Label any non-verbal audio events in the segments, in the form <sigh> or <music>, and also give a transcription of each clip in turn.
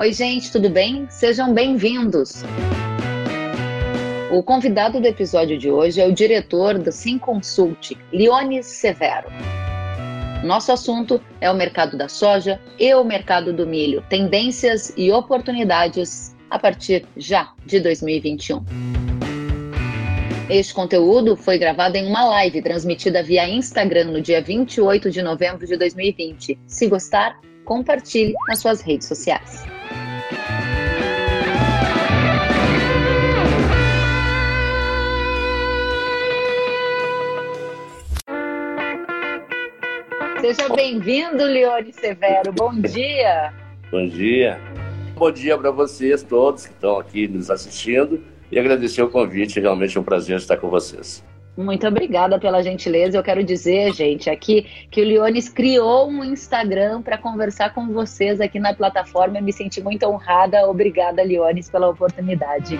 Oi, gente, tudo bem? Sejam bem-vindos. O convidado do episódio de hoje é o diretor do Sim Consult, Leones Severo. Nosso assunto é o mercado da soja e o mercado do milho, tendências e oportunidades a partir já de 2021. Este conteúdo foi gravado em uma live transmitida via Instagram no dia 28 de novembro de 2020. Se gostar, compartilhe nas suas redes sociais. Seja bem-vindo, Leone Severo. Bom dia. Bom dia. Bom dia para vocês todos que estão aqui nos assistindo e agradecer o convite. Realmente é um prazer estar com vocês. Muito obrigada pela gentileza. Eu quero dizer, gente, aqui que o Leones criou um Instagram para conversar com vocês aqui na plataforma. Eu me senti muito honrada. Obrigada, Leones, pela oportunidade.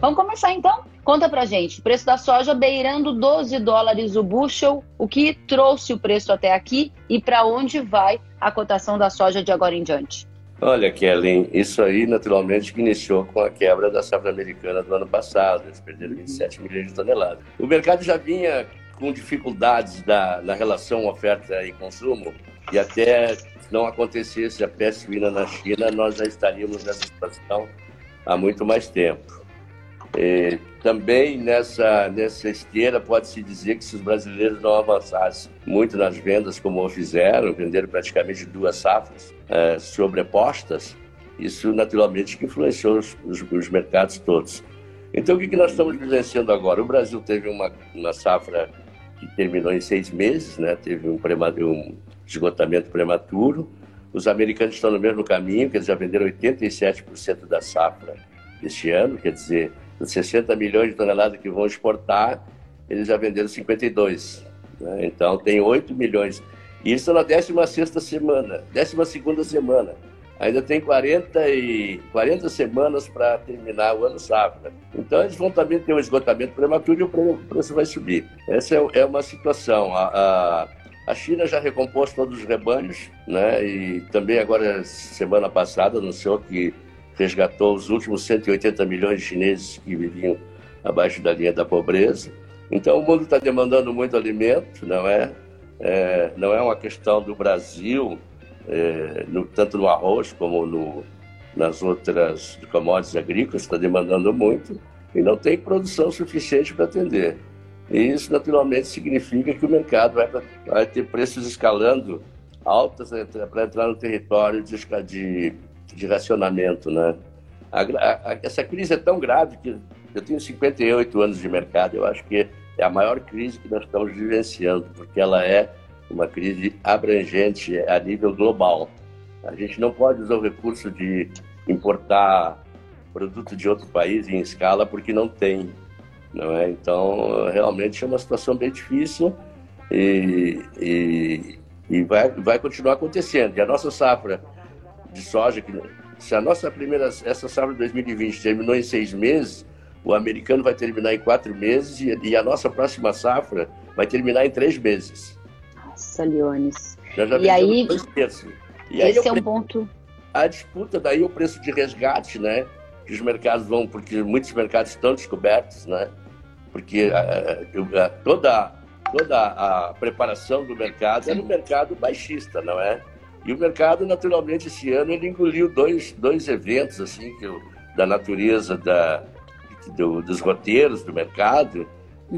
Vamos começar então? Conta pra gente, preço da soja beirando 12 dólares o bushel, o que trouxe o preço até aqui e para onde vai a cotação da soja de agora em diante? Olha, Kellen, isso aí naturalmente iniciou com a quebra da safra americana do ano passado. Eles perderam 27 milhões de toneladas. O mercado já vinha com dificuldades da, na relação oferta e consumo, e até não acontecesse a peste suína na China, nós já estaríamos nessa situação há muito mais tempo. E, também nessa, nessa esteira pode-se dizer que se os brasileiros não avançassem muito nas vendas como fizeram, venderam praticamente duas safras é, sobrepostas, isso naturalmente influenciou os, os, os, mercados todos. Então o que, que nós estamos vivenciando agora? O Brasil teve uma, uma safra que terminou em seis meses, né? teve um, um esgotamento prematuro, os americanos estão no mesmo caminho, que eles já venderam 87% da safra este ano, quer dizer, 60 milhões de toneladas que vão exportar, eles já venderam 52. Né? Então, tem 8 milhões. Isso na 16 semana, 12 semana. Ainda tem 40, e, 40 semanas para terminar o ano safra. Então, eles vão também ter um esgotamento prematuro e o preço vai subir. Essa é, é uma situação. A, a, a China já recompôs todos os rebanhos, né? e também agora, semana passada, anunciou que resgatou os últimos 180 milhões de chineses que viviam abaixo da linha da pobreza. Então, o mundo está demandando muito alimento, não é? é? não é uma questão do Brasil, é, no, tanto no arroz como no, nas outras commodities agrícolas, está demandando muito e não tem produção suficiente para atender. E isso, naturalmente, significa que o mercado vai, vai ter preços escalando altos para entrar no território de, de de racionamento, né? A, a, essa crise é tão grave que eu tenho 58 anos de mercado, eu acho que é a maior crise que nós estamos vivenciando, porque ela é uma crise abrangente a nível global. A gente não pode usar o recurso de importar produto de outro país em escala porque não tem, não é? Então, realmente é uma situação bem difícil e, e, e vai, vai continuar acontecendo. E a nossa safra de soja, que se a nossa primeira, essa safra de 2020 terminou em seis meses, o americano vai terminar em quatro meses e, e a nossa próxima safra vai terminar em três meses. Nossa, Leones. Já, já e aí, dois terços. E esse aí é um ponto. A disputa daí o preço de resgate, né? Que os mercados vão, porque muitos mercados estão descobertos, né? Porque a, a, toda, toda a preparação do mercado é no mercado baixista, não é? E o mercado, naturalmente, esse ano ele engoliu dois, dois eventos assim que eu, da natureza da, do, dos roteiros do mercado,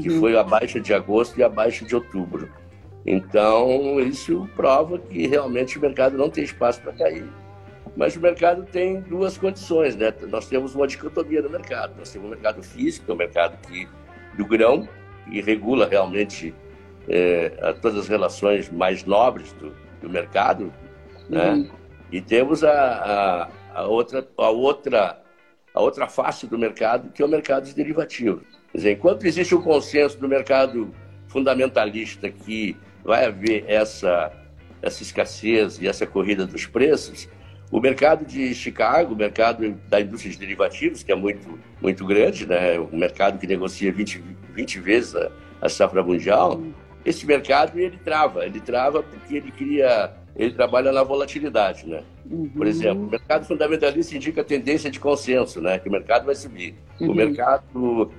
que uhum. foi a baixa de agosto e a baixa de outubro. Então, isso prova que realmente o mercado não tem espaço para cair. Mas o mercado tem duas condições, né? Nós temos uma dicotomia no mercado. Nós temos o mercado físico, que é o mercado que, do grão, que regula realmente é, todas as relações mais nobres do, do mercado, né? Uhum. E temos a, a, a, outra, a, outra, a outra face do mercado, que é o mercado de derivativos. Quer dizer, enquanto existe o consenso do mercado fundamentalista que vai haver essa, essa escassez e essa corrida dos preços, o mercado de Chicago, o mercado da indústria de derivativos, que é muito, muito grande, né? o mercado que negocia 20, 20 vezes a, a safra mundial, esse mercado ele trava, ele trava porque ele cria ele trabalha na volatilidade, né? Uhum. Por exemplo, o mercado fundamentalista indica a tendência de consenso, né? Que o mercado vai subir. Uhum. O mercado,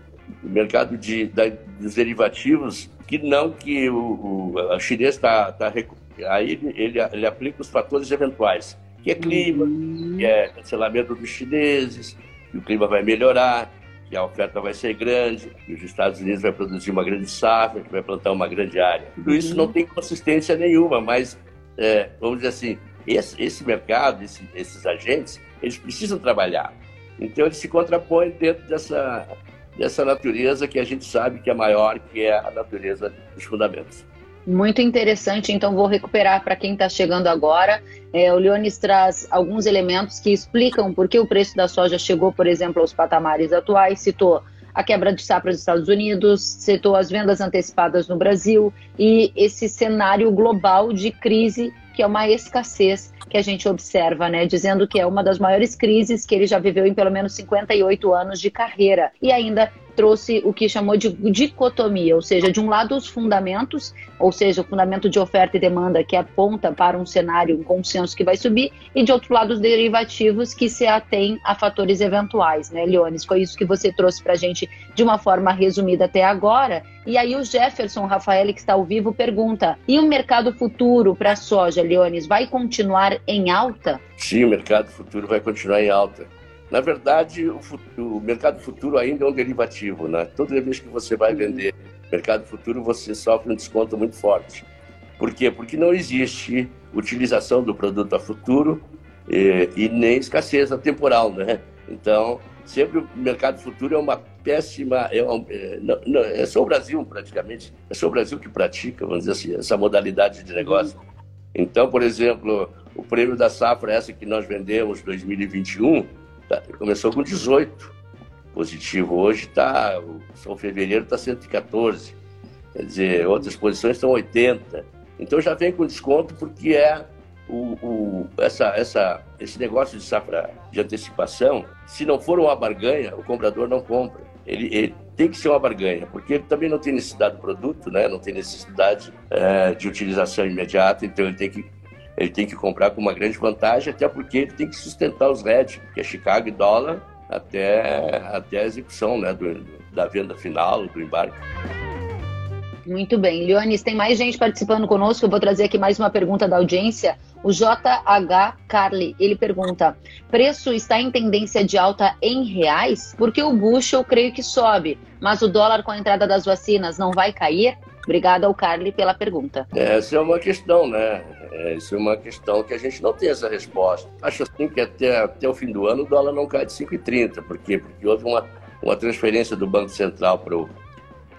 o mercado de, da, dos derivativos, que não que o, o chinês está tá, tá aí ele, ele, ele, aplica os fatores eventuais, que é clima, uhum. que é cancelamento dos chineses, que o clima vai melhorar, que a oferta vai ser grande, que os Estados Unidos vai produzir uma grande safra, que vai plantar uma grande área. Tudo isso uhum. não tem consistência nenhuma, mas é, vamos dizer assim, esse, esse mercado, esse, esses agentes, eles precisam trabalhar. Então, eles se contrapõem dentro dessa, dessa natureza que a gente sabe que é maior, que é a natureza dos fundamentos. Muito interessante, então vou recuperar para quem está chegando agora. É, o Leones traz alguns elementos que explicam por que o preço da soja chegou, por exemplo, aos patamares atuais. Citou a quebra de safra dos Estados Unidos, citou as vendas antecipadas no Brasil e esse cenário global de crise que é uma escassez que a gente observa, né? Dizendo que é uma das maiores crises que ele já viveu em pelo menos 58 anos de carreira. E ainda trouxe o que chamou de dicotomia, ou seja, de um lado os fundamentos, ou seja, o fundamento de oferta e demanda que aponta para um cenário, um consenso que vai subir, e de outro lado os derivativos que se atêm a fatores eventuais, né, Leones? Foi isso que você trouxe para a gente de uma forma resumida até agora. E aí o Jefferson Rafael, que está ao vivo, pergunta: e o mercado futuro para a soja, Leones, vai continuar em alta? Sim, o mercado futuro vai continuar em alta. Na verdade, o, futuro, o, mercado futuro ainda é um derivativo, né? Toda vez que você vai vender mercado futuro, você sofre um desconto muito forte. Por quê? Porque não existe utilização do produto a futuro e, e nem escassez temporal, né? Então, sempre o mercado futuro é uma péssima. É, uma, é, não, não, é só o Brasil, praticamente, é só o Brasil que pratica, vamos dizer assim, essa modalidade de negócio. Então, por exemplo, o prêmio da safra, essa que nós vendemos 2021, Tá, começou com 18 positivo. Hoje está, São Fevereiro está 114. Quer dizer, outras posições estão 80. Então já vem com desconto porque é o, o, essa, essa, esse negócio de safra de antecipação, se não for uma barganha, o comprador não compra. Ele, ele tem que ser uma barganha, porque ele também não tem necessidade do produto, né? não tem necessidade é, de utilização imediata, então ele tem que ele tem que comprar com uma grande vantagem, até porque ele tem que sustentar os RED, que é Chicago e dólar, até, até a execução né, do, da venda final, do embarque. Muito bem. Leonis, tem mais gente participando conosco. Eu vou trazer aqui mais uma pergunta da audiência. O JH Carly, ele pergunta: preço está em tendência de alta em reais? Porque o bush eu creio que sobe, mas o dólar com a entrada das vacinas não vai cair? Obrigada ao Carly pela pergunta. Essa é uma questão, né? Essa é uma questão que a gente não tem essa resposta. Acho assim que até, até o fim do ano o dólar não cai de 5,30. Por quê? Porque houve uma, uma transferência do Banco Central para o.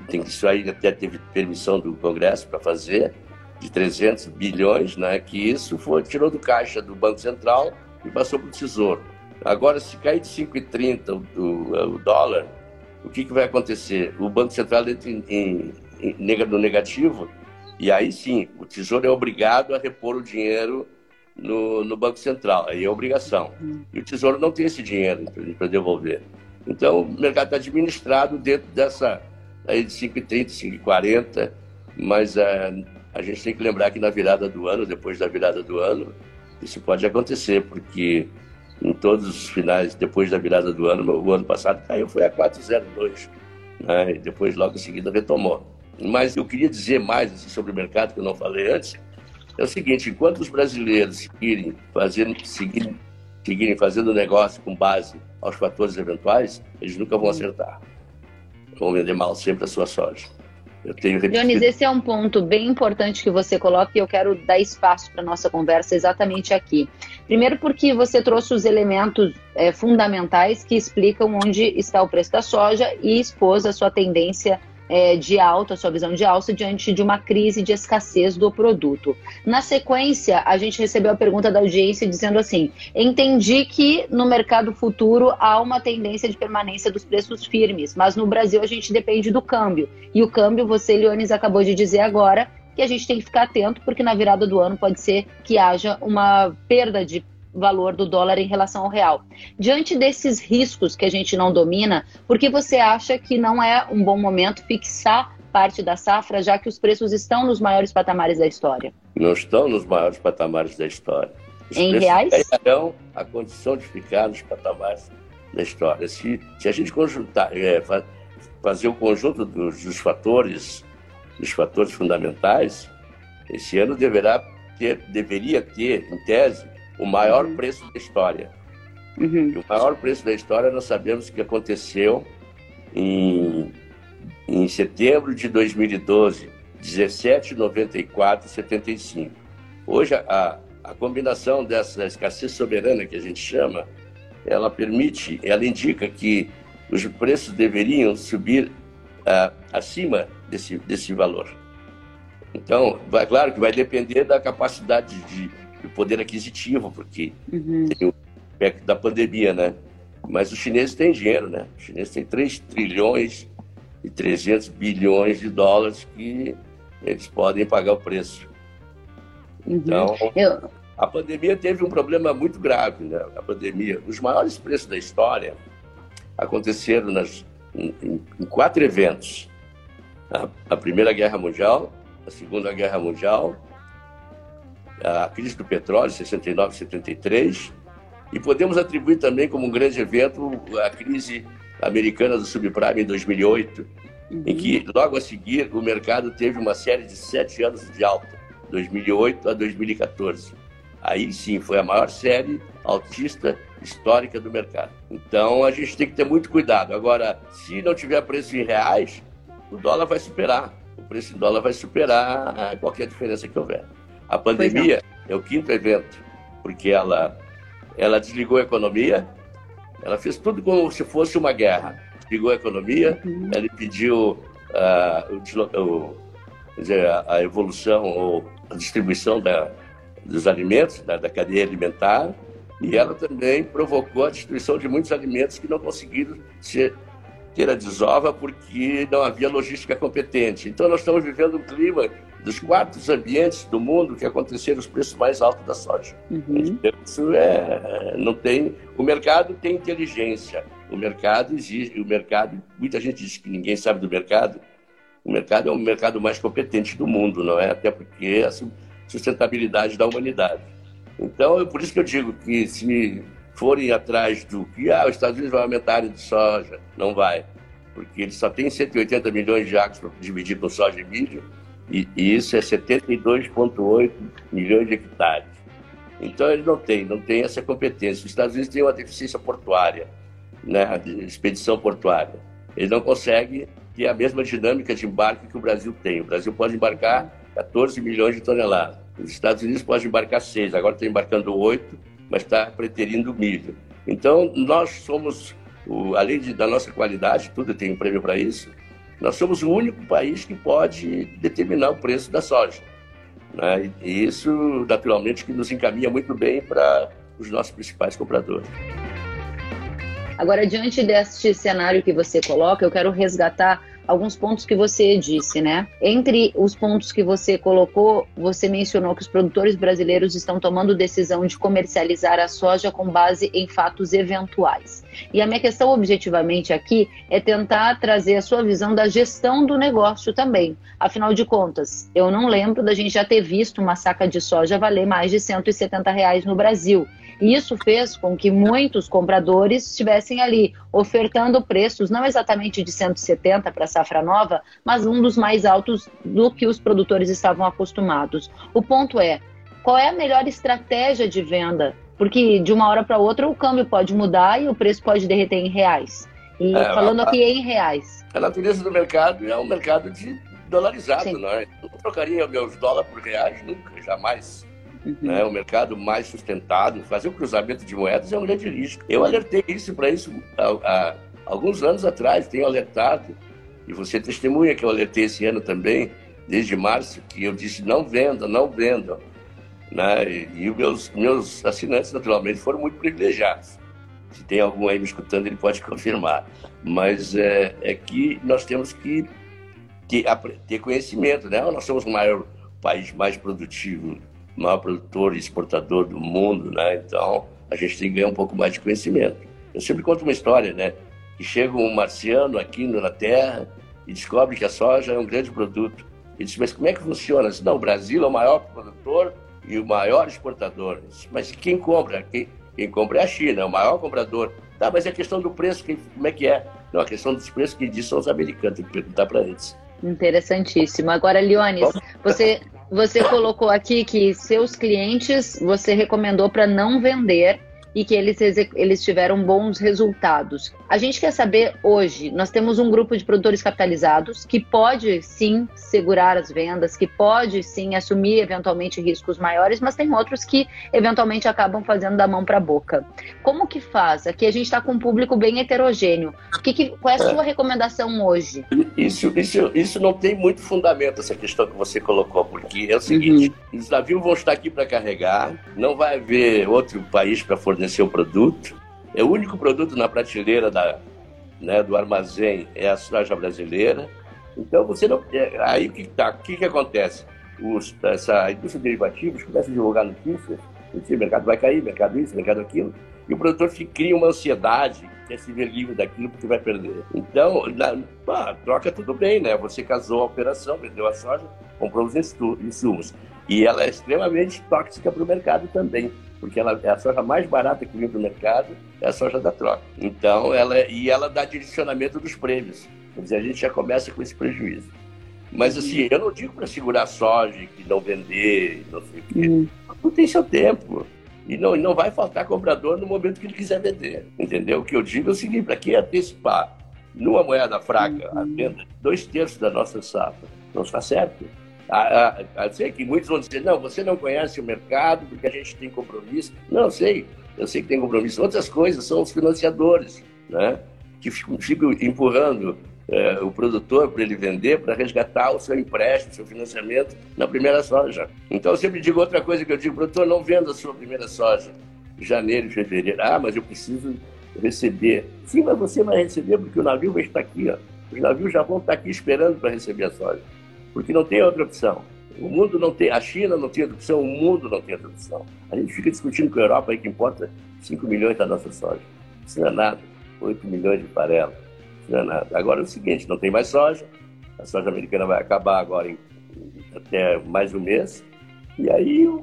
Tem que isso aí até teve permissão do Congresso para fazer, de 300 bilhões, né? Que isso foi, tirou do caixa do Banco Central e passou para o Tesouro. Agora, se cair de 5,30 o, o, o dólar, o que, que vai acontecer? O Banco Central entra em, em no negativo, e aí sim, o Tesouro é obrigado a repor o dinheiro no, no Banco Central, aí é obrigação. E o Tesouro não tem esse dinheiro para devolver. Então, o mercado está administrado dentro dessa aí de 5,30, 5,40, mas uh, a gente tem que lembrar que na virada do ano, depois da virada do ano, isso pode acontecer, porque em todos os finais, depois da virada do ano, o ano passado caiu, foi a 4,02, né? e depois logo em seguida retomou. Mas eu queria dizer mais assim, sobre o mercado, que eu não falei antes. É o seguinte, enquanto os brasileiros seguirem fazendo, seguirem, seguirem fazendo negócio com base aos fatores eventuais, eles nunca vão acertar. Vão vender mal sempre a sua soja. Eu tenho Dionis, esse é um ponto bem importante que você coloca e eu quero dar espaço para nossa conversa exatamente aqui. Primeiro, porque você trouxe os elementos é, fundamentais que explicam onde está o preço da soja e expôs a sua tendência é, de alta, sua visão de alta, diante de uma crise de escassez do produto. Na sequência, a gente recebeu a pergunta da audiência dizendo assim: entendi que no mercado futuro há uma tendência de permanência dos preços firmes, mas no Brasil a gente depende do câmbio. E o câmbio, você, Leones, acabou de dizer agora, que a gente tem que ficar atento, porque na virada do ano pode ser que haja uma perda de valor do dólar em relação ao real. Diante desses riscos que a gente não domina, por que você acha que não é um bom momento fixar parte da safra, já que os preços estão nos maiores patamares da história? Não estão nos maiores patamares da história. Os em reais? ganharão a condição de ficar nos patamares da história. Se, se a gente conjuntar, é, fazer o conjunto dos, dos, fatores, dos fatores fundamentais, esse ano deverá ter, deveria ter, em tese, o maior uhum. preço da história. Uhum. E o maior preço da história nós sabemos que aconteceu em, em setembro de 2012, 17,94,75. Hoje a, a combinação dessa escassez soberana que a gente chama, ela permite, ela indica que os preços deveriam subir uh, acima desse, desse valor. Então, vai, claro que vai depender da capacidade de, de poder aquisitivo, porque uhum. tem o aspecto da pandemia, né? Mas os chineses têm dinheiro, né? Os chineses têm 3 trilhões e 300 bilhões de dólares que eles podem pagar o preço. Uhum. Então, Eu... a pandemia teve um problema muito grave, né? A pandemia, os maiores preços da história aconteceram nas, em, em quatro eventos: a, a, Primeira Guerra Mundial, a Segunda Guerra Mundial, a crise do petróleo, 69, 73, e podemos atribuir também como um grande evento a crise americana do subprime em 2008, uhum. em que logo a seguir o mercado teve uma série de sete anos de alta, 2008 a 2014. Aí sim foi a maior série altista histórica do mercado. Então a gente tem que ter muito cuidado. Agora, se não tiver preço em reais, o dólar vai superar. O preço em dólar vai superar qualquer diferença que houver. A pandemia é o quinto evento, porque ela, ela desligou a economia, ela fez tudo como se fosse uma guerra. Desligou a economia, uhum. ela impediu uh, o, o, dizer, a evolução ou a distribuição da, dos alimentos, da, da cadeia alimentar, e ela também provocou a destruição de muitos alimentos que não conseguiram ser, ter a desova porque não havia logística competente. Então, nós estamos vivendo um clima dos quatro ambientes do mundo que aconteceram os preços mais altos da soja. Uhum. Isso é, não tem. O mercado tem inteligência. O mercado existe. O mercado. Muita gente diz que ninguém sabe do mercado. O mercado é o mercado mais competente do mundo, não é? Até porque é a sustentabilidade da humanidade. Então, é por isso que eu digo que se forem atrás do que ah, os Estados Unidos vai aumentar a área de soja, não vai, porque ele só tem 180 milhões de acres para dividir com soja e milho, e, isso é 72,8 milhões de hectares. Então ele não tem, não tem essa competência. Os Estados Unidos têm uma deficiência portuária, né, expedição portuária. Ele não consegue ter a mesma dinâmica de embarque que o Brasil tem. O Brasil pode embarcar 14 milhões de toneladas. Os Estados Unidos podem embarcar seis, agora está embarcando oito, mas está preterindo milho. Então, nós somos, além de, da nossa qualidade, tudo tem um prêmio para isso, nós somos o único país que pode determinar o preço da soja. Né? E isso, naturalmente, que nos encaminha muito bem para os nossos principais compradores. Agora, diante deste cenário que você coloca, eu quero resgatar alguns pontos que você disse, né? Entre os pontos que você colocou, você mencionou que os produtores brasileiros estão tomando decisão de comercializar a soja com base em fatos eventuais. E a minha questão objetivamente aqui é tentar trazer a sua visão da gestão do negócio também. Afinal de contas, eu não lembro da gente já ter visto uma saca de soja valer mais de 170 reais no Brasil. E isso fez com que muitos compradores estivessem ali ofertando preços não exatamente de 170 para a safra nova, mas um dos mais altos do que os produtores estavam acostumados. O ponto é, qual é a melhor estratégia de venda? Porque de uma hora para outra o câmbio pode mudar e o preço pode derreter em reais. E é, falando a, aqui em reais. A natureza do mercado é um mercado de dolarizado, Sim. não é? Eu não trocaria meus dólares por reais nunca, jamais. Uhum. Né? O mercado mais sustentado, fazer o cruzamento de moedas é um grande risco. Eu alertei isso para isso há, há, alguns anos atrás, tenho alertado, e você testemunha que eu alertei esse ano também, desde março, que eu disse não vendam, não vendam. Né? E, e os meus, meus assinantes, naturalmente, foram muito privilegiados. Se tem algum aí me escutando, ele pode confirmar. Mas é, é que nós temos que ter, ter conhecimento, né? Nós somos o maior país mais produtivo maior produtor e exportador do mundo, né? Então, a gente tem que ganhar um pouco mais de conhecimento. Eu sempre conto uma história, né? Que chega um marciano aqui na Terra e descobre que a soja é um grande produto. Ele diz, mas como é que funciona? Diz, não, o Brasil é o maior produtor e o maior exportador. Mas quem compra? Quem, quem compra é a China, é o maior comprador. Tá, mas é a questão do preço, quem, como é que é? Não, a questão dos preços que diz são os americanos, tem que perguntar para eles. Interessantíssimo. Agora, Leones, você, você colocou aqui que seus clientes você recomendou para não vender e que eles, eles tiveram bons resultados. A gente quer saber hoje, nós temos um grupo de produtores capitalizados que pode sim segurar as vendas, que pode sim assumir eventualmente riscos maiores, mas tem outros que eventualmente acabam fazendo da mão para a boca. Como que faz? Aqui a gente está com um público bem heterogêneo. Que, que, qual é a sua é. recomendação hoje? Isso, isso, isso não tem muito fundamento, essa questão que você colocou, porque é o seguinte: uhum. os navios vão estar aqui para carregar, não vai haver outro país para fornecer seu produto. É o único produto na prateleira da, né, do armazém é a soja brasileira. Então você não. É, aí o que, tá, que, que acontece? Os, essa indústria de derivativos começa a divulgar notícias, o mercado vai cair, mercado isso, mercado aquilo, e o produtor cria uma ansiedade, quer se ver livre daquilo porque vai perder. Então, na, pá, troca tudo bem, né? Você casou a operação, vendeu a soja, comprou os insumos. E ela é extremamente tóxica para o mercado também porque ela é a soja mais barata que vem para o mercado, é a soja da troca. Então, ela e ela dá direcionamento dos prêmios. Quer dizer, a gente já começa com esse prejuízo. Mas assim, eu não digo para segurar soja e não vender, não sei o quê. Hum. Não tem seu tempo. E não, não vai faltar comprador no momento que ele quiser vender. Entendeu? O que eu digo é o seguinte: para que antecipar numa moeda fraca a venda dois terços da nossa safra? Não está certo. A, a, sei que muitos vão dizer, não, você não conhece o mercado porque a gente tem compromisso. Não, sei, eu sei que tem compromisso. Outras coisas são os financiadores, né? que ficam, ficam empurrando é, o produtor para ele vender, para resgatar o seu empréstimo, o seu financiamento na primeira soja. Então eu sempre digo outra coisa que eu digo, produtor, não venda a sua primeira soja em janeiro fevereiro. Ah, mas eu preciso receber. Sim, mas você vai receber porque o navio vai estar aqui, ó. Os navios já vão estar aqui esperando para receber a soja porque não tem outra opção. O mundo não tem, a China não tem outra opção, o mundo não tem outra opção. A gente fica discutindo com a Europa aí que importa 5 milhões da nossa soja. Isso não é nada. 8 milhões de farelo. Isso não é nada. Agora é o seguinte, não tem mais soja. A soja americana vai acabar agora em, até mais um mês. E aí o,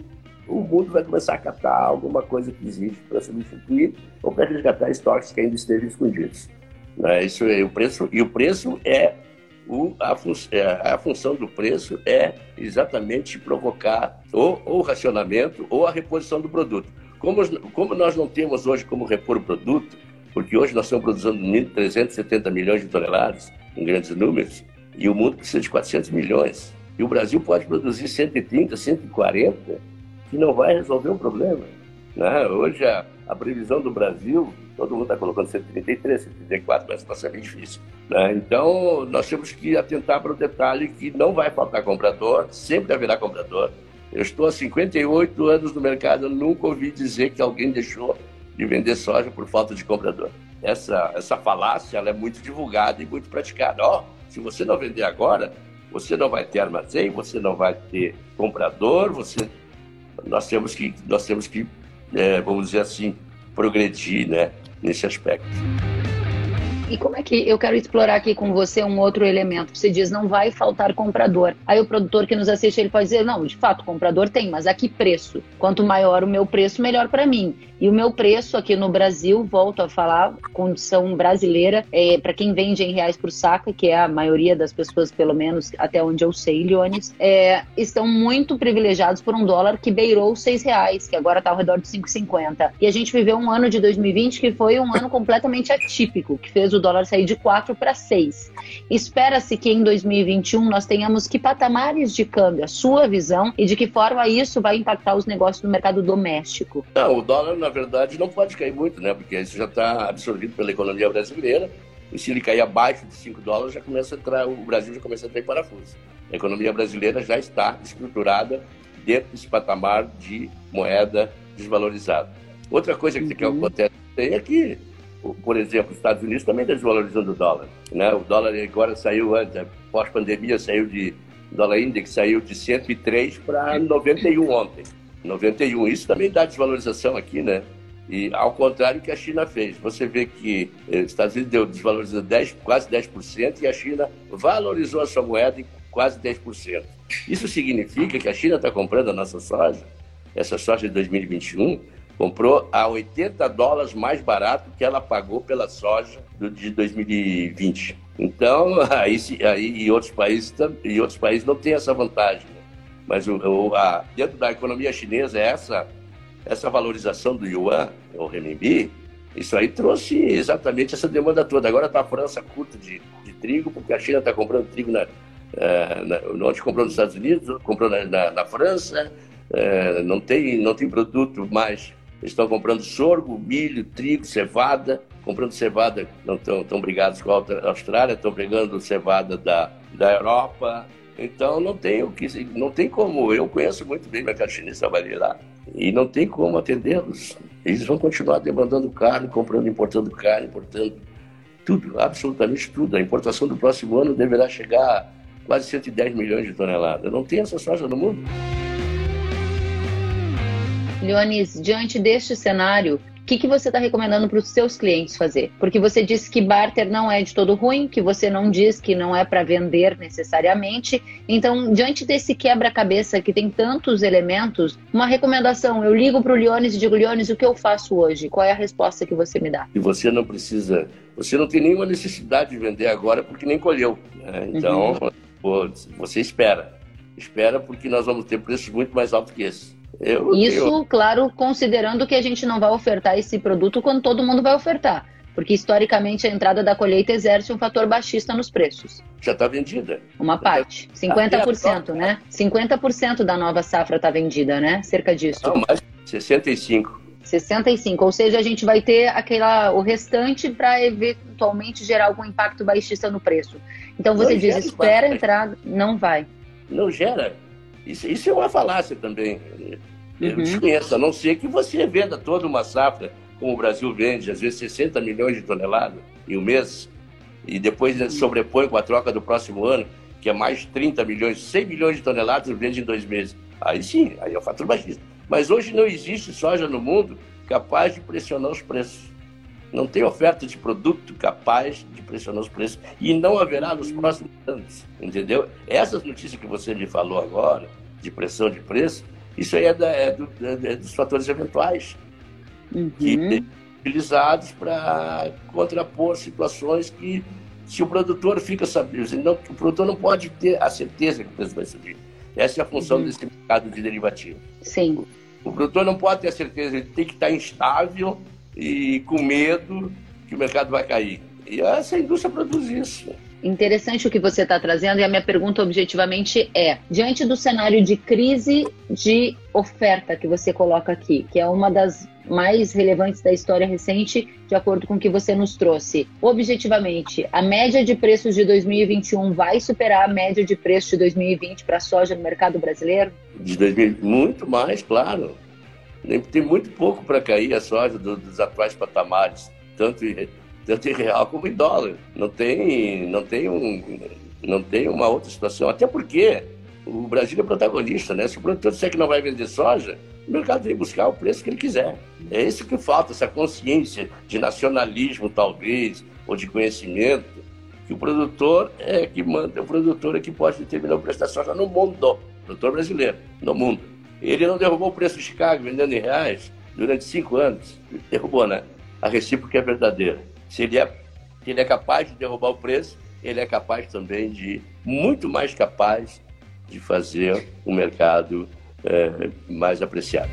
o mundo vai começar a catar alguma coisa que existe para substituir ou para resgatar estoques que ainda estejam escondidos. Né? Isso é o preço, e o preço é o, a, fun é, a, função do preço é exatamente provocar ou, ou o racionamento ou a reposição do produto. Como, como nós não temos hoje como repor o produto, porque hoje nós estamos produzindo 1.370 milhões de toneladas, em grandes números, e o mundo precisa de 400 milhões. E o Brasil pode produzir 130, 140, que não vai resolver o problema. Né? Hoje a, a previsão do Brasil todo mundo está colocando 133, 134, mas está sendo difícil. Né? Então, nós temos que atentar para o detalhe que não vai faltar comprador, sempre haverá comprador. Eu estou há 58 anos no mercado, eu nunca ouvi dizer que alguém deixou de vender soja por falta de comprador. Essa, essa falácia é muito divulgada e muito praticada. Ó, oh, se você não vender agora, você não vai ter armazém, você não vai ter comprador, você... nós temos que, nós temos que é, vamos dizer assim, progredir, né? nesse aspecto. E como é que eu quero explorar aqui com você um outro elemento? Você diz não vai faltar comprador. Aí o produtor que nos assiste ele pode dizer não, de fato comprador tem, mas a que preço? Quanto maior o meu preço, melhor para mim. E o meu preço aqui no Brasil, volto a falar, condição brasileira, é, para quem vende em reais por saca, que é a maioria das pessoas, pelo menos até onde eu sei, Leones, é, estão muito privilegiados por um dólar que beirou seis reais, que agora está ao redor de 5,50. E a gente viveu um ano de 2020 que foi um ano completamente atípico, que fez o dólar sair de 4 para 6. Espera-se que em 2021 nós tenhamos que patamares de câmbio, a sua visão, e de que forma isso vai impactar os negócios no mercado doméstico? Não, o dólar, na verdade, não pode cair muito, né? Porque isso já está absorvido pela economia brasileira. E se ele cair abaixo de 5 dólares, já começa a entrar, o Brasil já começa a entrar em parafuso. A economia brasileira já está estruturada dentro desse patamar de moeda desvalorizada. Outra coisa que, uhum. que acontece é que por exemplo, os Estados Unidos também desvalorizando o dólar. Né? O dólar agora saiu, antes, pós-pandemia, saiu de. O dólar index saiu de 103 para 91 ontem. 91. Isso também dá desvalorização aqui, né? E ao contrário que a China fez. Você vê que os eh, Estados Unidos deu desvalorização 10, quase 10% e a China valorizou a sua moeda em quase 10%. Isso significa que a China está comprando a nossa soja essa soja de 2021, comprou a 80 dólares mais barato que ela pagou pela soja de 2020. Então, <laughs> aí, aí e outros países e outros países não têm essa vantagem. Né? Mas o, o, a, dentro da economia chinesa, essa essa valorização do yuan, o renminbi, isso aí trouxe exatamente essa demanda toda. Agora está a França curta de, de, trigo, porque a China está comprando trigo na, uh, na, onde comprou nos Estados Unidos, comprou na, na, na França, uh, não, tem, não tem produto mais estão comprando sorgo, milho, trigo, cevada, comprando cevada, não estão tão brigados com a Austrália, estão pegando cevada da, da Europa. Então não tem o que, não tem como. Eu conheço muito bem mercado chinês, trabalhei lá e não tem como atendê-los. Eles vão continuar demandando carne, comprando, importando carne, importando tudo, absolutamente tudo. A importação do próximo ano deverá chegar a quase 110 milhões de toneladas. Não tem essa soja no mundo. Leonis, diante deste cenário, o que, que você está recomendando para os seus clientes fazer? Porque você disse que barter não é de todo ruim, que você não diz que não é para vender necessariamente. Então, diante desse quebra-cabeça que tem tantos elementos, uma recomendação: eu ligo para o Leones e digo, Leones, o que eu faço hoje? Qual é a resposta que você me dá? E você não precisa, você não tem nenhuma necessidade de vender agora porque nem colheu. Né? Então, uhum. você espera. Espera porque nós vamos ter preços muito mais altos que esses. Eu, Isso, eu... claro, considerando que a gente não vai ofertar esse produto quando todo mundo vai ofertar. Porque historicamente a entrada da colheita exerce um fator baixista nos preços. Já está vendida. Uma parte. 50%, né? 50% da nova safra está vendida, né? Cerca disso. Não, mais 65. 65, ou seja, a gente vai ter aquela, o restante para eventualmente gerar algum impacto baixista no preço. Então você não diz, espera entrar, não vai. Não gera. Isso, isso é uma falácia também. Eu uhum. desconheço, a não ser que você venda toda uma safra, como o Brasil vende, às vezes 60 milhões de toneladas em um mês, e depois sobrepõe com a troca do próximo ano, que é mais 30 milhões, 100 milhões de toneladas vende em dois meses. Aí sim, aí é o fator baixista. Mas hoje não existe soja no mundo capaz de pressionar os preços. Não tem oferta de produto capaz de pressionar os preços. E não haverá nos próximos anos. Entendeu? Essas notícias que você me falou agora, de pressão de preço, isso aí é, da, é, do, é dos fatores eventuais. Uhum. Que utilizados para contrapor situações que, se o produtor fica sabendo, não, o produtor não pode ter a certeza que o preço vai subir. Essa é a função uhum. desse mercado de derivativo. Sim. O, o produtor não pode ter a certeza, ele tem que estar instável e com medo que o mercado vai cair. E essa indústria produz isso. Interessante o que você está trazendo, e a minha pergunta objetivamente é: diante do cenário de crise de oferta que você coloca aqui, que é uma das mais relevantes da história recente, de acordo com o que você nos trouxe. Objetivamente, a média de preços de 2021 vai superar a média de preços de 2020 para a soja no mercado brasileiro? De 2000, muito mais, claro. Tem muito pouco para cair a soja do, dos atuais patamares, tanto em, tanto em real como em dólar. Não tem, não tem, um, não tem uma outra situação. Até porque o Brasil é protagonista, né? Se o produtor disser que não vai vender soja, o mercado vem buscar o preço que ele quiser. É isso que falta, essa consciência de nacionalismo, talvez, ou de conhecimento, que o produtor é que manda, o produtor é que pode determinar o preço da soja no mundo, produtor brasileiro, no mundo. Ele não derrubou o preço de Chicago vendendo em reais durante cinco anos. Derrubou, né? A recíproca é verdadeira. Se ele é, se ele é capaz de derrubar o preço, ele é capaz também de, muito mais capaz de fazer o mercado é, mais apreciado.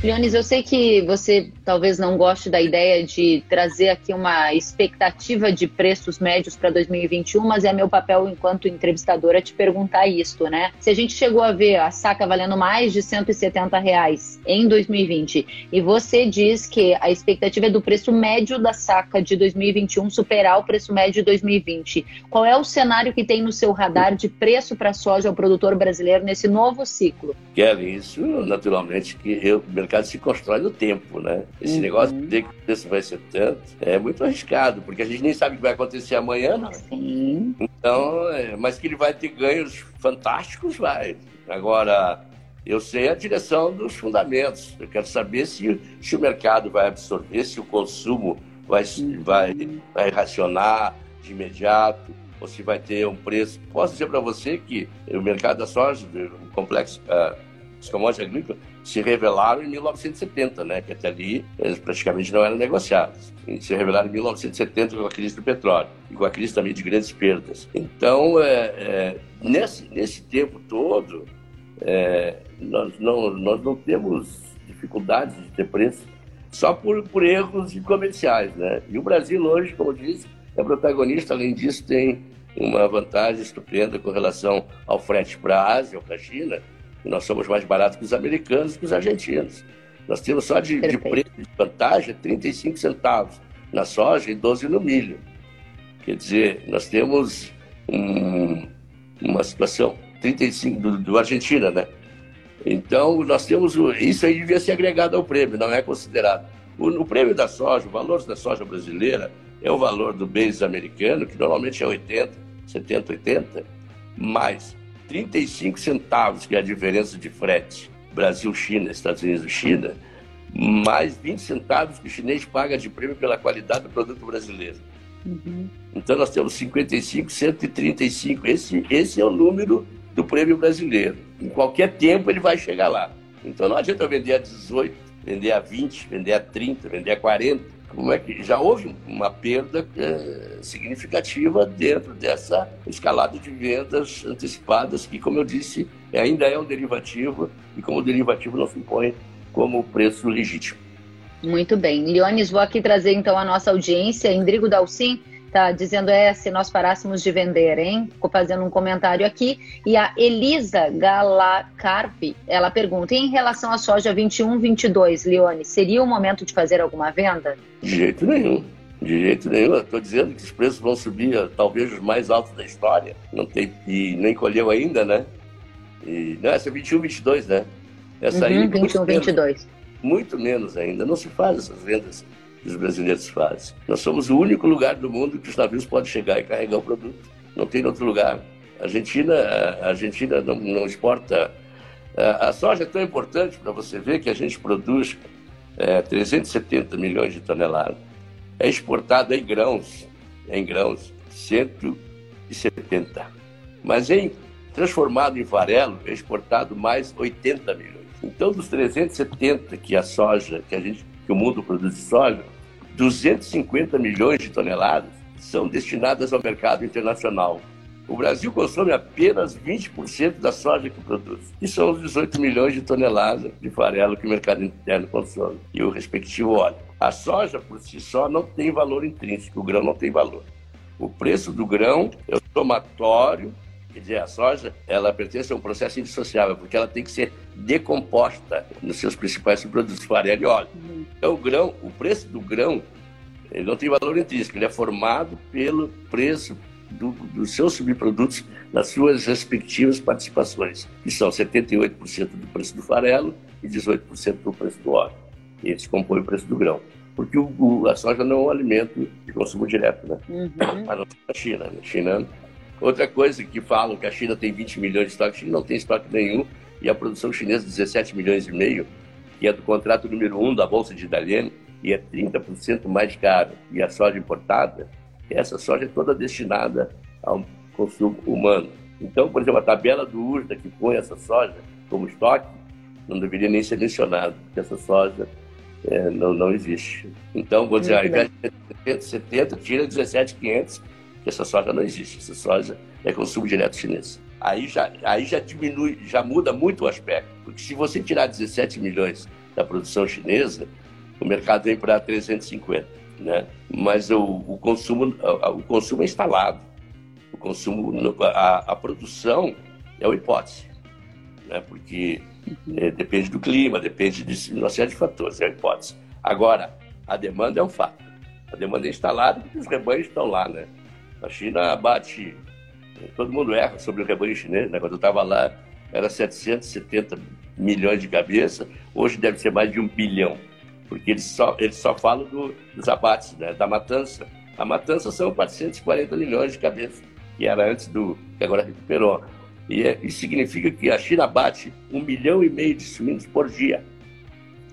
Leonis, eu sei que você talvez não goste da ideia de trazer aqui uma expectativa de preços médios para 2021, mas é meu papel enquanto entrevistadora te perguntar isto, né? Se a gente chegou a ver a saca valendo mais de 170 reais em 2020 e você diz que a expectativa é do preço médio da saca de 2021 superar o preço médio de 2020, qual é o cenário que tem no seu radar de preço para soja ao produtor brasileiro nesse novo ciclo? Kelly, isso naturalmente que eu mercado se constrói no tempo, né? Esse uhum. negócio de dizer que o preço vai ser tanto é muito arriscado, porque a gente nem sabe o que vai acontecer amanhã, não. Sim. Então, é, mas que ele vai ter ganhos fantásticos, vai. Agora, eu sei a direção dos fundamentos. Eu quero saber se, se o mercado vai absorver, se o consumo vai, uhum. vai, vai racionar de imediato, ou se vai ter um preço. Posso dizer para você que o mercado da soja, o complexo, uh, Os commodities agrícolas se revelaram em 1970, né? Que até ali eles praticamente não eram negociados. E se revelaram em 1970 com a crise do petróleo e com a crise também de grandes perdas. Então, é, é, nesse, nesse tempo todo, é, nós, não, nós não temos dificuldades de ter preço só por, por erros comerciais, né? E o Brasil hoje, como disse, é protagonista. Além disso, tem uma vantagem estupenda com relação ao frete para a Ásia ou para a China, nós somos mais baratos que os americanos e que os argentinos. Nós temos só de, de preço de vantagem 35 centavos na soja e 12 no milho. Quer dizer, nós temos um, uma situação 35 do, do Argentina, né? Então, nós temos isso aí devia ser agregado ao prêmio, não é considerado. O, o prêmio da soja, o valor da soja brasileira é o valor do base americano, que normalmente é 80, 70, 80, mais 35 centavos, que é a diferença de frete Brasil-China, Estados Unidos-China, mais 20 centavos que o chinês paga de prêmio pela qualidade do produto brasileiro. Uhum. Então nós temos 55, 135. Esse, esse é o número do prêmio brasileiro. Em qualquer tempo ele vai chegar lá. Então não adianta vender a 18, vender a 20, vender a 30, vender a 40 como é que já houve uma perda é, significativa dentro dessa escalada de vendas antecipadas, que, como eu disse, ainda é um derivativo e, como derivativo, não se impõe como preço legítimo. Muito bem. Leones, vou aqui trazer então a nossa audiência. Indrigo Dalcin Tá dizendo é se nós parássemos de vender, hein? Ficou fazendo um comentário aqui. E a Elisa Galacarpi, ela pergunta: em relação à soja 21, 22, Leone, seria o momento de fazer alguma venda? De jeito nenhum. De jeito nenhum. Estou dizendo que os preços vão subir, talvez os mais altos da história. Não tem e nem colheu ainda, né? E, não, essa é 21, 22, né? Essa uhum, aí, 21, 22. muito menos ainda. Não se faz essas vendas os brasileiros fazem. Nós somos o único lugar do mundo que os navios podem chegar e carregar o produto. Não tem outro lugar. A Argentina, a Argentina não, não exporta. A soja é tão importante para você ver que a gente produz é, 370 milhões de toneladas. É exportado em grãos, em grãos, 170. Mas em transformado em farelo, é exportado mais 80 milhões. Então, dos 370 que a soja, que a gente que o mundo produz de soja, 250 milhões de toneladas são destinadas ao mercado internacional. O Brasil consome apenas 20% da soja que produz, que são os 18 milhões de toneladas de farelo que o mercado interno consome, e o respectivo óleo. A soja, por si só, não tem valor intrínseco, o grão não tem valor. O preço do grão é o somatório Quer dizer, a soja, ela pertence a um processo indissociável, porque ela tem que ser decomposta nos seus principais subprodutos, farelo e óleo. Uhum. Então, o grão, o preço do grão, ele não tem valor intrínseco, ele é formado pelo preço do, dos seus subprodutos nas suas respectivas participações, que são 78% do preço do farelo e 18% do preço do óleo. E eles compõem o preço do grão. Porque o, o, a soja não é um alimento de consumo direto, né? Uhum. A não ser na China. Na China Outra coisa que falam que a China tem 20 milhões de estoque, a China não tem estoque nenhum e a produção chinesa 17 milhões e meio, que é do contrato número 1 um da Bolsa de Dalian, e é 30% mais caro. E a soja importada, essa soja é toda destinada ao consumo humano. Então, por exemplo, a tabela do USDA que põe essa soja como estoque não deveria nem ser mencionado, porque essa soja é, não, não existe. Então, vou dizer, ao invés de 70, tira 17,500 essa soja não existe, essa soja é consumo direto chinês. Aí já, aí já diminui, já muda muito o aspecto, porque se você tirar 17 milhões da produção chinesa, o mercado vem para 350, né? Mas o, o consumo, o consumo é instalado, o consumo, a, a produção é uma hipótese, né? Porque é, depende do clima, depende de uma série de fatores, é uma hipótese. Agora, a demanda é um fato. A demanda é instalada porque os rebanhos estão lá, né? A China bate. Todo mundo erra sobre o rebanho chinês, né? Quando eu estava lá, era 770 milhões de cabeças, hoje deve ser mais de um bilhão, porque eles só, eles só falam do, dos abates, né? da matança. A matança são 440 milhões de cabeças, que era antes do. que agora recuperou. E é, isso significa que a China bate um milhão e meio de suínos por dia.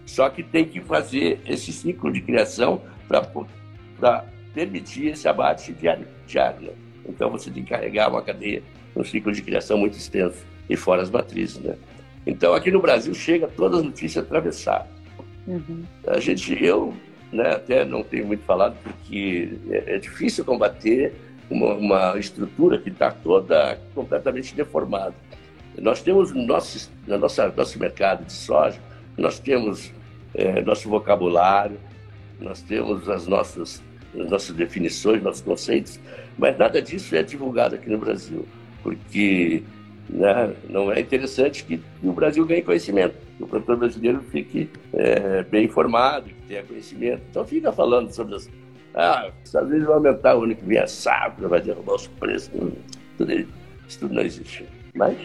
Só que tem que fazer esse ciclo de criação para permitir esse abate diário. diário né? Então você tem que carregar uma cadeia, um ciclo de criação muito extenso, e fora as matrizes. Né? Então, aqui no Brasil, chega todas as notícias atravessadas. Uhum. A gente, eu né, até não tenho muito falado, porque é, é difícil combater uma, uma estrutura que está toda completamente deformada. Nós temos no nosso, no nosso, nosso mercado de soja, nós temos é, nosso vocabulário, nós temos as nossas, as nossas definições, nossos conceitos, mas nada disso é divulgado aqui no Brasil, porque né, não é interessante que o Brasil ganhe conhecimento, que o produtor brasileiro fique é, bem informado, que tenha conhecimento. Então fica falando sobre as. Ah, às vezes vai aumentar o ano que vem a safra, vai derrubar os preços. Tudo isso tudo não existe. Mas.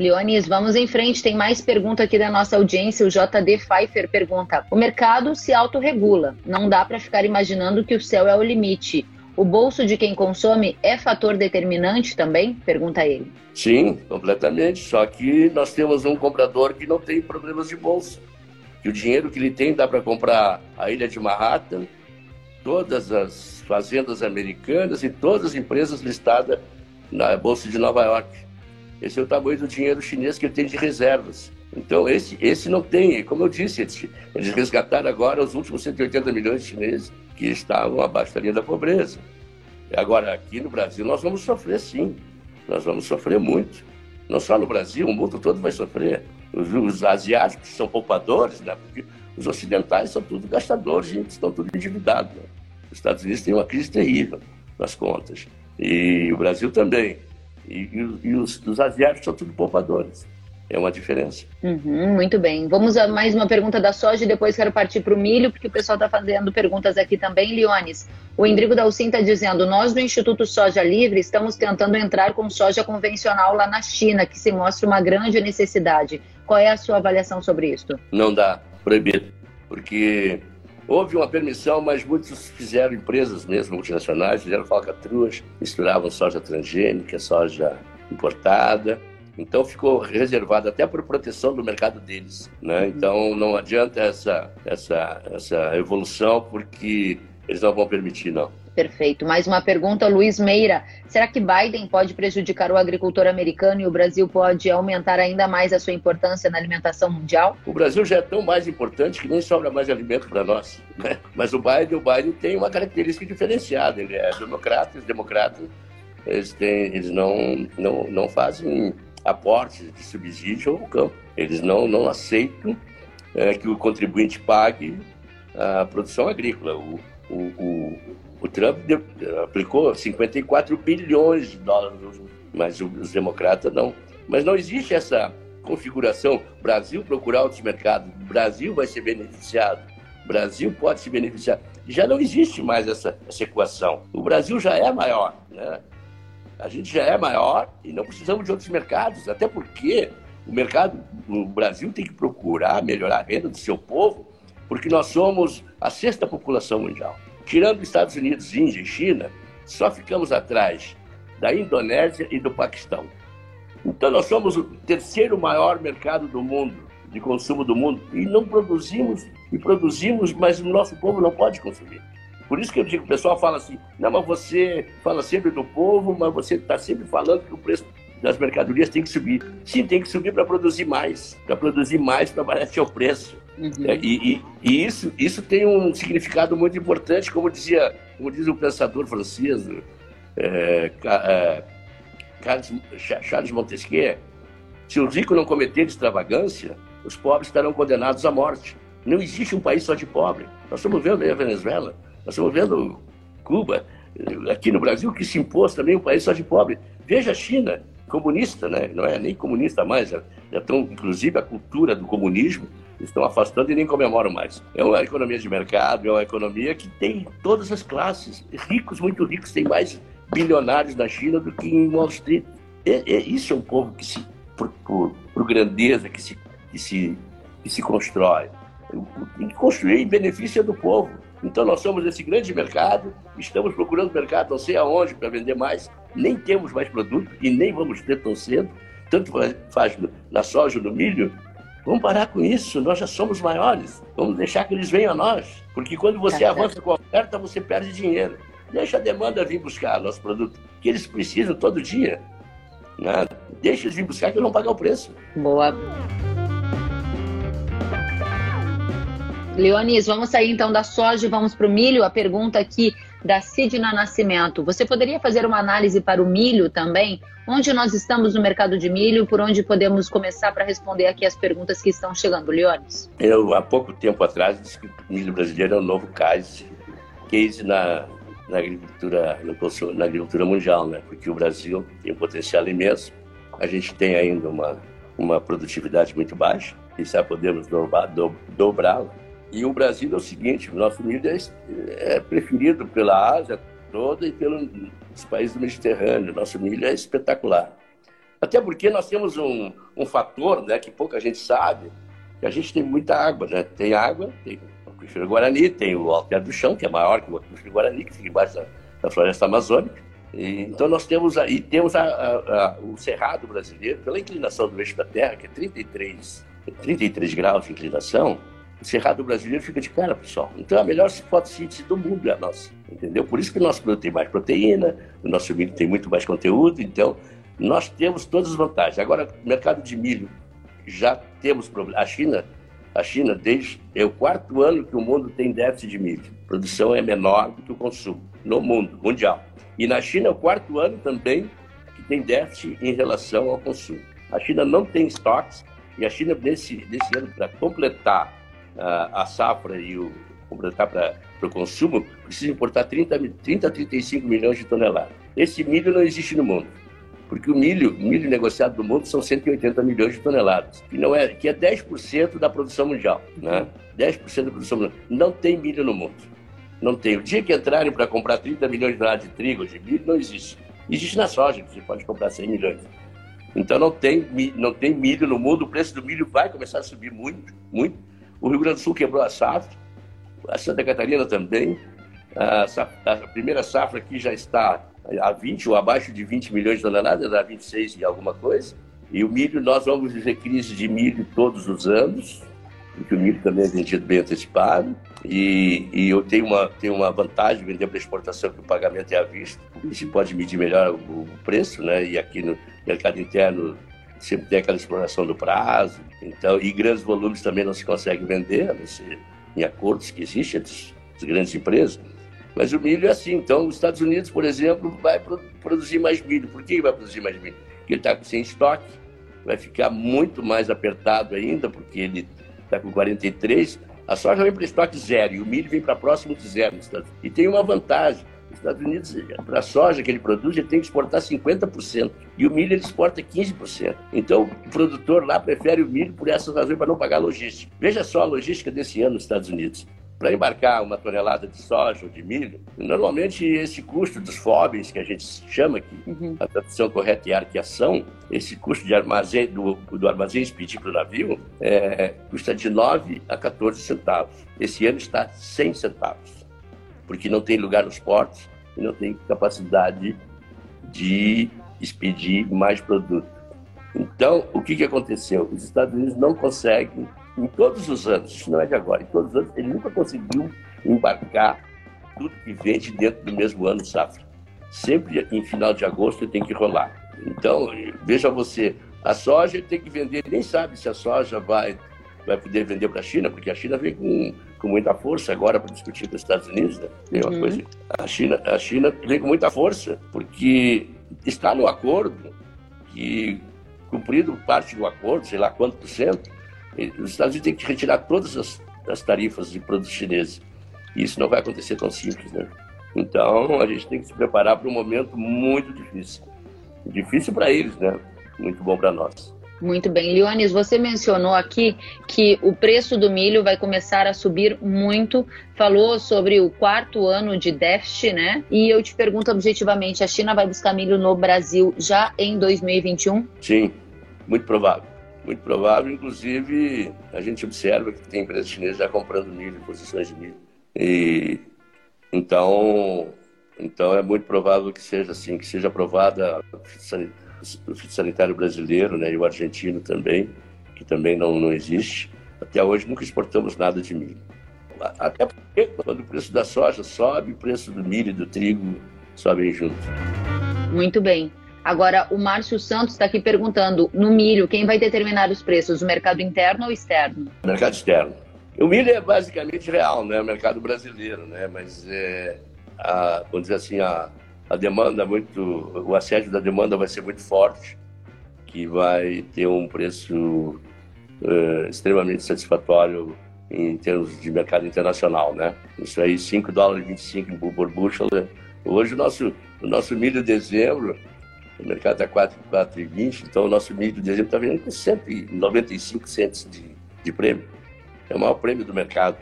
Leonis, vamos em frente. Tem mais pergunta aqui da nossa audiência. O JD Pfeiffer pergunta: O mercado se autorregula. Não dá para ficar imaginando que o céu é o limite. O bolso de quem consome é fator determinante também? Pergunta ele. Sim, completamente. Só que nós temos um comprador que não tem problemas de bolso. Que o dinheiro que ele tem dá para comprar a ilha de Manhattan, todas as fazendas americanas e todas as empresas listadas na Bolsa de Nova York. Esse é o tamanho do dinheiro chinês que ele tem de reservas. Então, esse, esse não tem. Como eu disse, eles, eles resgataram agora os últimos 180 milhões de chineses que estavam abaixo da linha da pobreza. Agora, aqui no Brasil, nós vamos sofrer sim. Nós vamos sofrer muito. Não só no Brasil, o mundo todo vai sofrer. Os, os asiáticos são poupadores, né? porque os ocidentais são tudo gastadores, gente, estão tudo endividados. Né? Os Estados Unidos têm uma crise terrível nas contas. E o Brasil também. E, e, e os, os asiáticos são tudo poupadores. É uma diferença. Uhum, muito bem. Vamos a mais uma pergunta da soja e depois quero partir para o milho, porque o pessoal está fazendo perguntas aqui também. Leones, o Endrigo Dalcin está dizendo: nós do Instituto Soja Livre estamos tentando entrar com soja convencional lá na China, que se mostra uma grande necessidade. Qual é a sua avaliação sobre isso? Não dá, proibido. Porque houve uma permissão, mas muitos fizeram empresas mesmo multinacionais, fizeram falcatruas, misturavam soja transgênica, soja importada então ficou reservado até por proteção do mercado deles. Né? Uhum. Então não adianta essa, essa, essa evolução, porque eles não vão permitir, não. Perfeito. Mais uma pergunta, Luiz Meira. Será que Biden pode prejudicar o agricultor americano e o Brasil pode aumentar ainda mais a sua importância na alimentação mundial? O Brasil já é tão mais importante que nem sobra mais alimento para nós. <laughs> Né? Mas o Biden, o Biden tem uma característica diferenciada. Ele é democrata, os democratas eles, têm, eles não, não, não fazem aportes de subsídio ao campo. Eles não, não aceitam é, que o contribuinte pague a produção agrícola. O, o, o, o Trump aplicou 54 bilhões de dólares, mas os democratas não. Mas não existe essa configuração. Brasil procurar outros mercados, Brasil vai ser beneficiado, Brasil pode se beneficiar. Já não existe mais essa, essa equação. O Brasil já é maior. Né? a gente já é maior e não precisamos de outros mercados, até porque o mercado, o Brasil tem que procurar melhorar a renda do seu povo, porque nós somos a sexta população mundial. Tirando Estados Unidos, Índia e China, só ficamos atrás da Indonésia e do Paquistão. Então nós somos o terceiro maior mercado do mundo, de consumo do mundo, e não produzimos, e produzimos, mas o nosso povo não pode consumir. Por isso que eu digo, o pessoal fala assim, não, mas você fala sempre do povo, mas você está sempre falando que o preço das mercadorias tem que subir. Sim, tem que subir para produzir mais, para produzir mais, para baratear o preço. Uhum. É, e, e, e, isso, isso tem um significado muito importante, como dizia, como diz o pensador francês, é, é, Charles Montesquieu, se os ricos não cometerem extravagância, os pobres estarão condenados à morte. Não existe um país só de pobre. Nós estamos vendo aí a Venezuela. Nós estamos vendo Cuba, aqui no Brasil, que se impôs também um país só de pobre. Veja a China, comunista, né? não é nem comunista mais, já, estão, inclusive, a cultura do comunismo estão afastando e nem comemoram mais. É uma economia de mercado, é uma economia que tem todas as classes. Ricos, muito ricos, tem mais bilionários na China do que em Wall Street. É, é, isso é um povo que se, por, por, por grandeza, que se, que se, que se constrói. Tem que construir em benefício do povo. Então nós somos esse grande mercado, estamos procurando mercado não sei aonde para vender mais, nem temos mais produto e nem vamos ter tão cedo, tanto faz na soja no milho. Vamos parar com isso, nós já somos maiores, vamos deixar que eles venham a nós, porque quando você tá avança com a oferta, você perde dinheiro. Deixa a demanda vir buscar nosso produto, que eles precisam todo dia. Nada. Deixa eles vir buscar que eu não pagar o preço. Boa. Leonis, vamos sair então da soja e vamos para o milho. A pergunta aqui da Sidna Nascimento. Você poderia fazer uma análise para o milho também? Onde nós estamos no mercado de milho? Por onde podemos começar para responder aqui as perguntas que estão chegando, Leonis? Eu, há pouco tempo atrás, disse que o milho brasileiro é o novo case, case na, na, agricultura, no, na agricultura mundial, né? porque o Brasil tem um potencial imenso. A gente tem ainda uma, uma produtividade muito baixa, e já podemos dobrá-la e o Brasil é o seguinte: o nosso milho é, é preferido pela Ásia toda e pelos países do Mediterrâneo. Nosso milho é espetacular. Até porque nós temos um, um fator né, que pouca gente sabe, que a gente tem muita água. Né? Tem água, tem o aquífero Guarani, tem o Alter do Chão, que é maior que o aquífero Guarani, que fica embaixo da, da floresta amazônica. E, então nós temos aí temos a, a, a, o cerrado brasileiro, pela inclinação do eixo da Terra, que é 33, 33 graus de inclinação, o Cerrado brasileiro fica de cara, pessoal. Então a melhor fotossíntese do mundo é a nossa, entendeu? Por isso que o nosso produto tem mais proteína, o nosso milho tem muito mais conteúdo, então nós temos todas as vantagens. Agora, mercado de milho, já temos problema. A China, a China desde é o quarto ano que o mundo tem déficit de milho. A produção é menor do que o consumo no mundo mundial. E na China é o quarto ano também que tem déficit em relação ao consumo. A China não tem estoques e a China nesse, nesse ano para completar a, a safra e o completar para o consumo, precisa importar 30, 30 a 35 milhões de toneladas. Esse milho não existe no mundo, porque o milho, milho negociado no mundo são 180 milhões de toneladas, que, não é, que é 10% da produção mundial. Né? 10% da produção mundial. Não tem milho no mundo. Não tem. O dia que entrarem para comprar 30 milhões de toneladas de trigo, de milho, não existe. Existe na soja, que você pode comprar 100 milhões. Então não tem, não tem milho no mundo, o preço do milho vai começar a subir muito, muito, o Rio Grande do Sul quebrou a safra, a Santa Catarina também. A, a primeira safra aqui já está a 20 ou abaixo de 20 milhões de toneladas, dá 26 e alguma coisa. E o milho, nós vamos viver crise de milho todos os anos, porque o milho também é vendido bem antecipado. E, e eu tenho uma, tenho uma vantagem de vender para exportação, que o pagamento é à vista. A gente pode medir melhor o, o preço, né? E aqui no mercado interno sempre tem aquela exploração do prazo, então, e grandes volumes também não se consegue vender, ser em acordos que existem entre as grandes empresas. Mas o milho é assim. Então, os Estados Unidos, por exemplo, vai produzir mais milho. Por que vai produzir mais milho? Porque ele está sem estoque, vai ficar muito mais apertado ainda, porque ele está com 43. A soja vem para estoque zero e o milho vem para próximo de zero. E tem uma vantagem os Estados Unidos, para a soja que ele produz, ele tem que exportar 50%. E o milho ele exporta 15%. Então, o produtor lá prefere o milho por essas razões para não pagar logística. Veja só a logística desse ano nos Estados Unidos. Para embarcar uma tonelada de soja ou de milho, normalmente esse custo dos FOBs, que a gente chama aqui, uhum. a tradução correta é arqueação, esse custo de armazém, do, do armazém expedir para o navio, é, custa de 9 a 14 centavos. Esse ano está 100 centavos porque não tem lugar nos portos e não tem capacidade de expedir mais produto. Então, o que, que aconteceu? Os Estados Unidos não conseguem, em todos os anos, não é de agora, em todos os anos, ele nunca conseguiu embarcar tudo que vende dentro do mesmo ano safra. Sempre em final de agosto tem que rolar. Então, veja você, a soja tem que vender, nem sabe se a soja vai, vai poder vender para a China, porque a China vem com com muita força agora para discutir com os Estados Unidos. Né? Tem uma uhum. coisa, a China, a China vem com muita força porque está no acordo que cumprido parte do acordo, sei lá quanto por cento, os Estados Unidos têm que retirar todas as, as tarifas de produtos chineses. E isso não vai acontecer tão simples, né? Então a gente tem que se preparar para um momento muito difícil. Difícil para eles, né? Muito bom para nós. Muito bem. Leones, você mencionou aqui que o preço do milho vai começar a subir muito. Falou sobre o quarto ano de déficit, né? E eu te pergunto objetivamente: a China vai buscar milho no Brasil já em 2021? Sim, muito provável. Muito provável. Inclusive, a gente observa que tem empresas chinesas já comprando milho, posições de milho. E então, então é muito provável que seja assim, que seja aprovada sanitário brasileiro né, e o argentino também, que também não, não existe. Até hoje nunca exportamos nada de milho. Até porque quando o preço da soja sobe, o preço do milho e do trigo sobem junto. Muito bem. Agora, o Márcio Santos está aqui perguntando: no milho, quem vai determinar os preços? O mercado interno ou externo? Mercado externo. O milho é basicamente real, né? O mercado brasileiro, né? Mas, é, a, vamos dizer assim, a, a demanda muito, o assédio da demanda vai ser muito forte, que vai ter um preço uh, extremamente satisfatório em termos de mercado internacional, né? Isso aí, 5 dólares e 25 por bushel. Né? Hoje o nosso, o nosso milho de dezembro, o mercado está 4,20, então o nosso milho de dezembro está vendendo com 195 centos de, de prêmio. É o maior prêmio do mercado.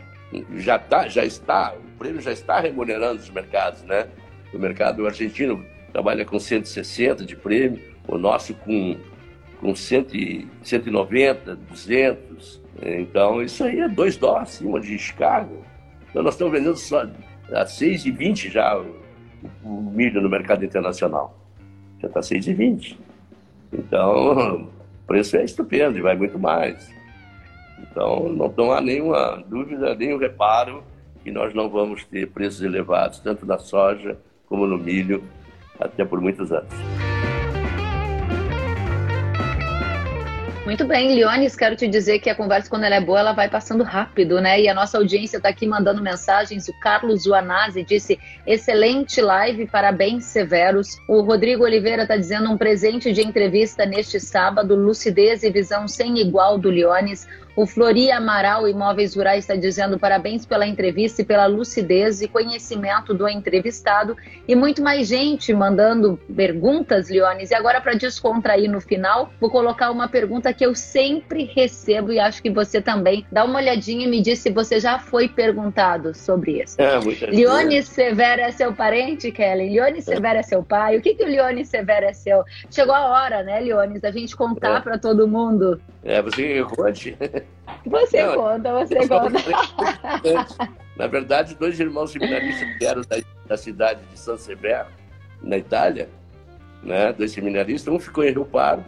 Já, tá, já está, o prêmio já está remunerando os mercados, né? O mercado argentino trabalha com 160 de prêmio, o nosso com, com 100, 190, 200. Então, isso aí é 2 dólares acima de Chicago. Então, nós estamos vendendo só a 6,20 já o, o, milho no mercado internacional. Já está 6,20. Então, o preço é estupendo e vai muito mais. Então, não, não há nenhuma dúvida, nenhum reparo que nós não vamos ter preços elevados, tanto na soja como no milho, até por muitos anos. Muito bem, Leones, quero te dizer que a conversa, quando ela é boa, ela vai passando rápido, né? E a nossa audiência está aqui mandando mensagens. O Carlos Juanazzi disse: excelente live, parabéns severos. O Rodrigo Oliveira está dizendo um presente de entrevista neste sábado, lucidez e visão sem igual do Leones. O Flori Amaral Imóveis Rurais está dizendo parabéns pela entrevista e pela lucidez e conhecimento do entrevistado. E muito mais gente mandando perguntas, Leones. E agora, para descontrair no final, vou colocar uma pergunta que eu sempre recebo e acho que você também. Dá uma olhadinha e me diz se você já foi perguntado sobre isso. É, Leones Severo é seu parente, Kelly? Leones é. Severo é seu pai? O que, que o Leones Severo é seu? Chegou a hora, né, Leones, da gente contar é. para todo mundo. É, você conte. <laughs> Você Não, conta, você conta. Na verdade, dois irmãos seminaristas que eram da, da cidade de San Severo, na Itália, né? dois seminaristas, um ficou em Rio Pardo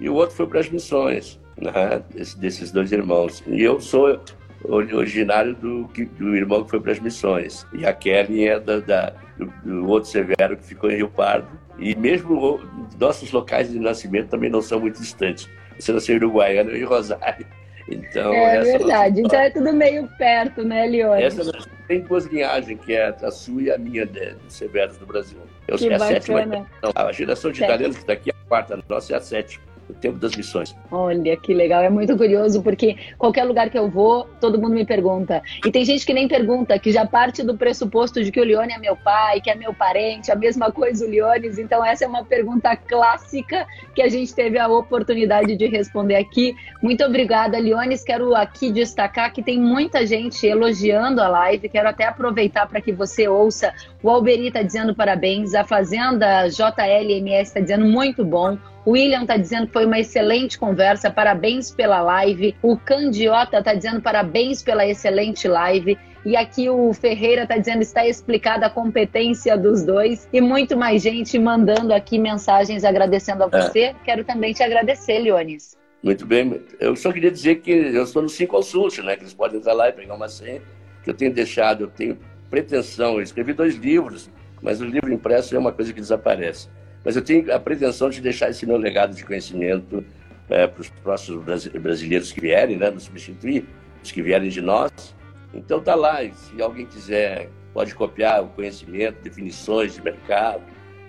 e o outro foi para as missões, né? Esse, desses dois irmãos. E eu sou originário do, do irmão que foi para as missões. E a Kelly é da, da do, do, outro Severo que ficou em Rio Pardo. E mesmo nossos locais de nascimento também não são muito distantes. Você nasceu em Uruguaiana e Rosário. Então, é verdade. Então é tudo meio perto, né, Leone? Essa tem duas linhagens, que é a sua e a minha de, de Severos do Brasil. Eu que é a bacana. sétima. a geração de italianos que está aqui, a quarta nossa é a sétima o tempo das missões. Olha que legal, é muito curioso porque qualquer lugar que eu vou, todo mundo me pergunta. E tem gente que nem pergunta, que já parte do pressuposto de que o Leone é meu pai, que é meu parente, a mesma coisa o Leones. Então essa é uma pergunta clássica que a gente teve a oportunidade de responder aqui. Muito obrigada, Leones. Quero aqui destacar que tem muita gente elogiando a live. Quero até aproveitar para que você ouça. O Alberi está dizendo parabéns, a Fazenda JLMS está dizendo muito bom. O William está dizendo que foi uma excelente conversa, parabéns pela live. O Candiota está dizendo parabéns pela excelente live. E aqui o Ferreira está dizendo está explicada a competência dos dois. E muito mais gente mandando aqui mensagens agradecendo a é. você. É. Quero também te agradecer, Leonis. Muito bem. Eu só queria dizer que eu estou no Sim Consult, né? Que eles podem entrar lá e pegar uma senha. Que eu tenho deixado, eu tenho pretensão. Eu escrevi dois livros, mas o livro impresso é uma coisa que desaparece. Mas eu tenho a pretensão de deixar esse meu legado de conhecimento é, para os próximos brasileiros que vierem, né, nos substituir, os que vierem de nós. Então tá lá, se alguém quiser, pode copiar o conhecimento, definições de mercado,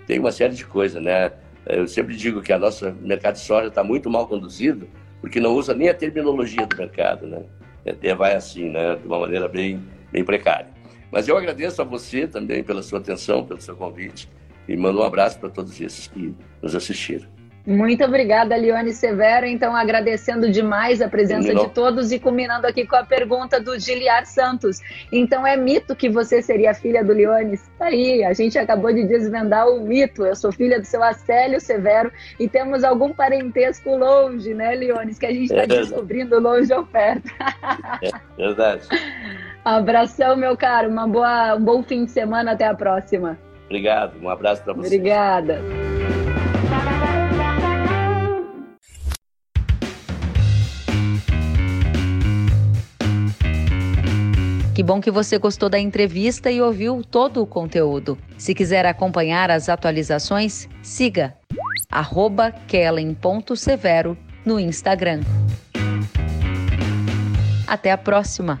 tem uma série de coisas, né? Eu sempre digo que a nossa mercado de soja está muito mal conduzido, porque não usa nem a terminologia do mercado, né? É, vai assim, né? De uma maneira bem, bem precária. Mas eu agradeço a você também pela sua atenção, pelo seu convite. E mando um abraço para todos esses que nos assistiram. Muito obrigada, Lione Severo. Então, agradecendo demais a presença de todos e combinando aqui com a pergunta do Giliar Santos. Então, é mito que você seria filha do Leones? Tá aí, a gente acabou de desvendar o mito. Eu sou filha do seu Acélio Severo e temos algum parentesco longe, né, Leones? Que a gente está é descobrindo longe ou perto. é verdade. <laughs> Abração, meu caro. Uma boa, um bom fim de semana. Até a próxima. Obrigado, um abraço para você. Obrigada. Que bom que você gostou da entrevista e ouviu todo o conteúdo. Se quiser acompanhar as atualizações, siga kellen.severo no Instagram. Até a próxima!